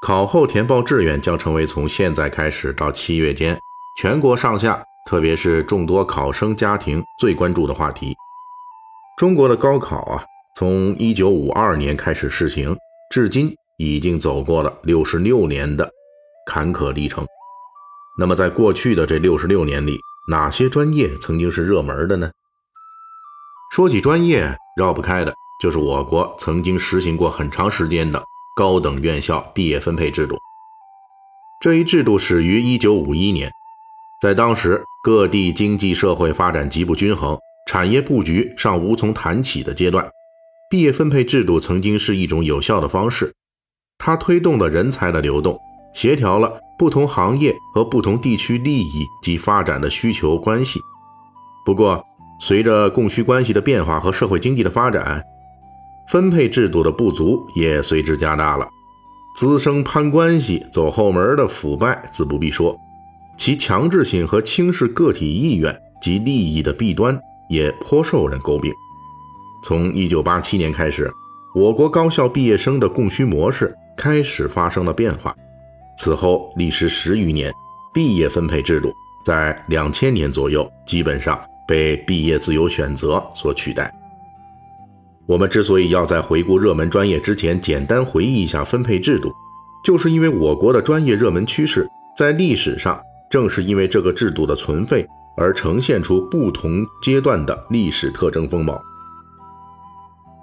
考后填报志愿将成为从现在开始到七月间全国上下，特别是众多考生家庭最关注的话题。中国的高考啊，从一九五二年开始试行，至今已经走过了六十六年的坎坷历程。那么，在过去的这六十六年里，哪些专业曾经是热门的呢？说起专业，绕不开的。就是我国曾经实行过很长时间的高等院校毕业分配制度。这一制度始于1951年，在当时各地经济社会发展极不均衡、产业布局尚无从谈起的阶段，毕业分配制度曾经是一种有效的方式。它推动了人才的流动，协调了不同行业和不同地区利益及发展的需求关系。不过，随着供需关系的变化和社会经济的发展，分配制度的不足也随之加大了，滋生攀关系、走后门的腐败自不必说，其强制性和轻视个体意愿及利益的弊端也颇受人诟病。从1987年开始，我国高校毕业生的供需模式开始发生了变化，此后历时十余年，毕业分配制度在2000年左右基本上被毕业自由选择所取代。我们之所以要在回顾热门专业之前简单回忆一下分配制度，就是因为我国的专业热门趋势在历史上正是因为这个制度的存废而呈现出不同阶段的历史特征风貌。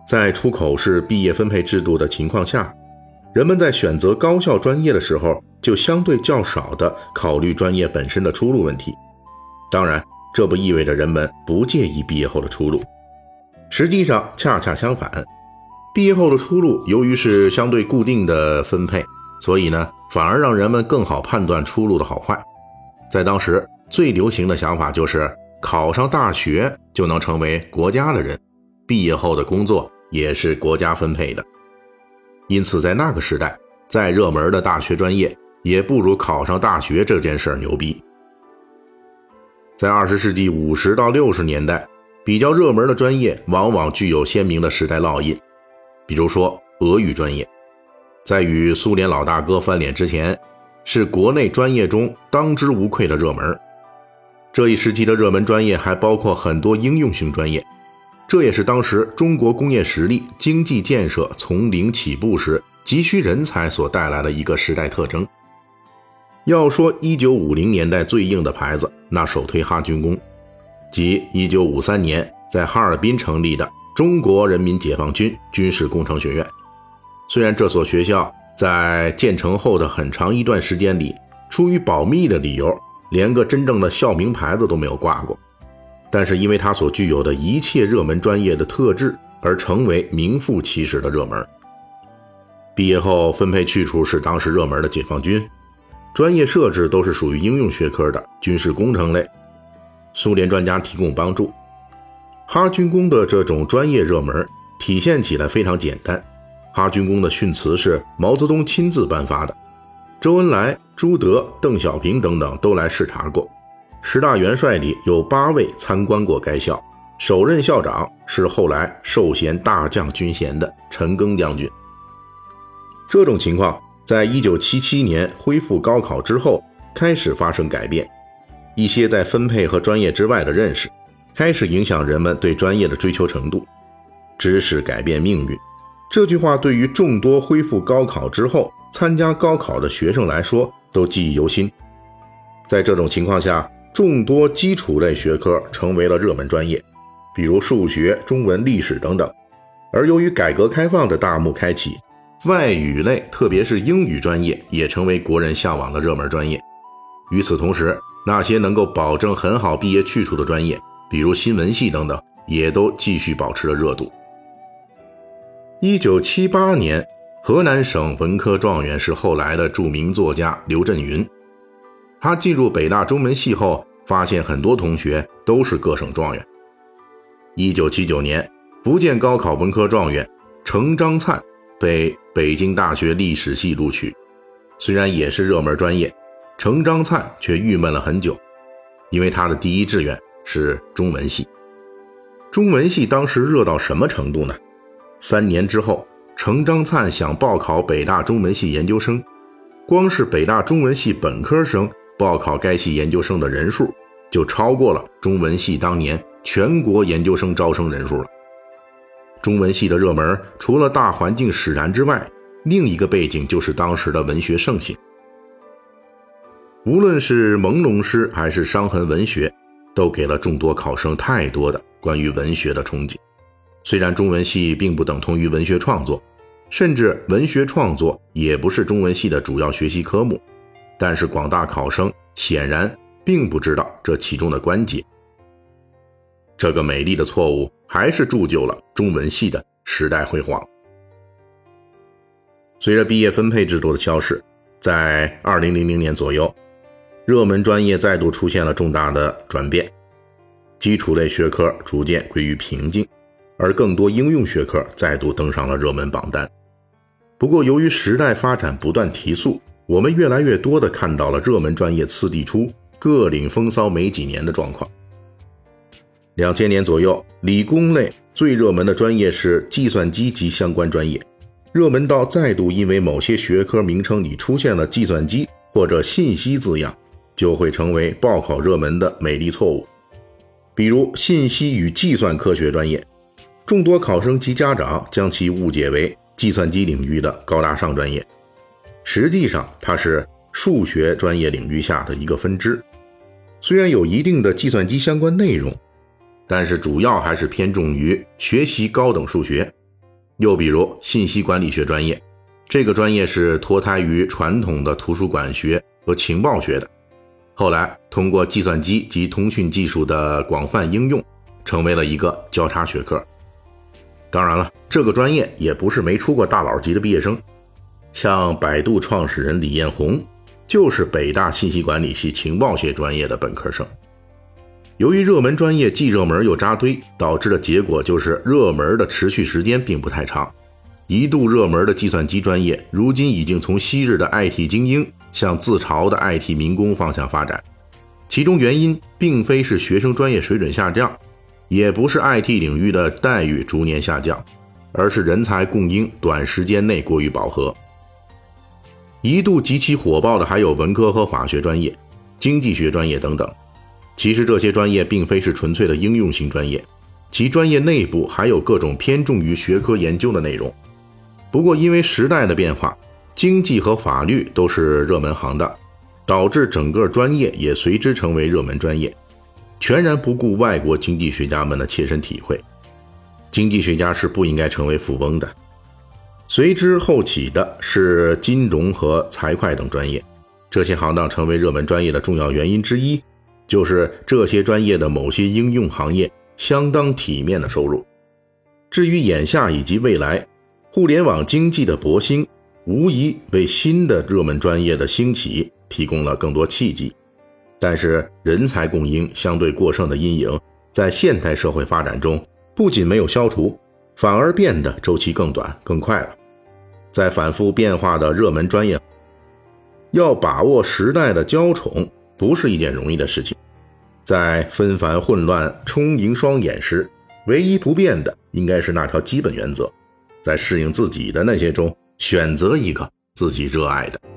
在出口式毕业分配制度的情况下，人们在选择高校专业的时候就相对较少的考虑专业本身的出路问题。当然，这不意味着人们不介意毕业后的出路。实际上恰恰相反，毕业后的出路由于是相对固定的分配，所以呢，反而让人们更好判断出路的好坏。在当时最流行的想法就是考上大学就能成为国家的人，毕业后的工作也是国家分配的。因此，在那个时代，再热门的大学专业也不如考上大学这件事儿牛逼。在二十世纪五十到六十年代。比较热门的专业往往具有鲜明的时代烙印，比如说俄语专业，在与苏联老大哥翻脸之前，是国内专业中当之无愧的热门。这一时期的热门专业还包括很多应用性专业，这也是当时中国工业实力、经济建设从零起步时急需人才所带来的一个时代特征。要说一九五零年代最硬的牌子，那首推哈军工。即1953年在哈尔滨成立的中国人民解放军军事工程学院。虽然这所学校在建成后的很长一段时间里，出于保密的理由，连个真正的校名牌子都没有挂过，但是因为它所具有的一切热门专业的特质，而成为名副其实的热门。毕业后分配去处是当时热门的解放军，专业设置都是属于应用学科的军事工程类。苏联专家提供帮助，哈军工的这种专业热门体现起来非常简单。哈军工的训词是毛泽东亲自颁发的，周恩来、朱德、邓小平等等都来视察过。十大元帅里有八位参观过该校，首任校长是后来授衔大将军衔的陈赓将军。这种情况在一九七七年恢复高考之后开始发生改变。一些在分配和专业之外的认识，开始影响人们对专业的追求程度。知识改变命运，这句话对于众多恢复高考之后参加高考的学生来说都记忆犹新。在这种情况下，众多基础类学科成为了热门专业，比如数学、中文、历史等等。而由于改革开放的大幕开启，外语类，特别是英语专业，也成为国人向往的热门专业。与此同时，那些能够保证很好毕业去处的专业，比如新闻系等等，也都继续保持着热度。一九七八年，河南省文科状元是后来的著名作家刘震云。他进入北大中文系后，发现很多同学都是各省状元。一九七九年，福建高考文科状元程章灿被北京大学历史系录取。虽然也是热门专业，程章灿却郁闷了很久，因为他的第一志愿是中文系。中文系当时热到什么程度呢？三年之后，程章灿想报考北大中文系研究生，光是北大中文系本科生。报考该系研究生的人数就超过了中文系当年全国研究生招生人数了。中文系的热门，除了大环境使然之外，另一个背景就是当时的文学盛行。无论是朦胧诗还是伤痕文学，都给了众多考生太多的关于文学的憧憬。虽然中文系并不等同于文学创作，甚至文学创作也不是中文系的主要学习科目。但是广大考生显然并不知道这其中的关节。这个美丽的错误还是铸就了中文系的时代辉煌。随着毕业分配制度的消失，在二零零零年左右，热门专业再度出现了重大的转变，基础类学科逐渐归于平静，而更多应用学科再度登上了热门榜单。不过，由于时代发展不断提速。我们越来越多地看到了热门专业次第出，各领风骚没几年的状况。两千年左右，理工类最热门的专业是计算机及相关专业，热门到再度因为某些学科名称里出现了计算机或者信息字样，就会成为报考热门的美丽错误。比如信息与计算科学专业，众多考生及家长将其误解为计算机领域的高大上专业。实际上，它是数学专业领域下的一个分支，虽然有一定的计算机相关内容，但是主要还是偏重于学习高等数学。又比如信息管理学专业，这个专业是脱胎于传统的图书馆学和情报学的，后来通过计算机及通讯技术的广泛应用，成为了一个交叉学科。当然了，这个专业也不是没出过大佬级的毕业生。像百度创始人李彦宏，就是北大信息管理系情报学专业的本科生。由于热门专业既热门又扎堆，导致的结果就是热门的持续时间并不太长。一度热门的计算机专业，如今已经从昔日的 IT 精英向自嘲的 IT 民工方向发展。其中原因并非是学生专业水准下降，也不是 IT 领域的待遇逐年下降，而是人才供应短时间内过于饱和。一度极其火爆的还有文科和法学专业、经济学专业等等。其实这些专业并非是纯粹的应用型专业，其专业内部还有各种偏重于学科研究的内容。不过因为时代的变化，经济和法律都是热门行当，导致整个专业也随之成为热门专业，全然不顾外国经济学家们的切身体会。经济学家是不应该成为富翁的。随之后起的是金融和财会等专业，这些行当成为热门专业的重要原因之一，就是这些专业的某些应用行业相当体面的收入。至于眼下以及未来，互联网经济的勃兴，无疑为新的热门专业的兴起提供了更多契机。但是，人才供应相对过剩的阴影，在现代社会发展中不仅没有消除。反而变得周期更短、更快了。在反复变化的热门专业，要把握时代的娇宠，不是一件容易的事情。在纷繁混乱、充盈双眼时，唯一不变的应该是那条基本原则：在适应自己的那些中，选择一个自己热爱的。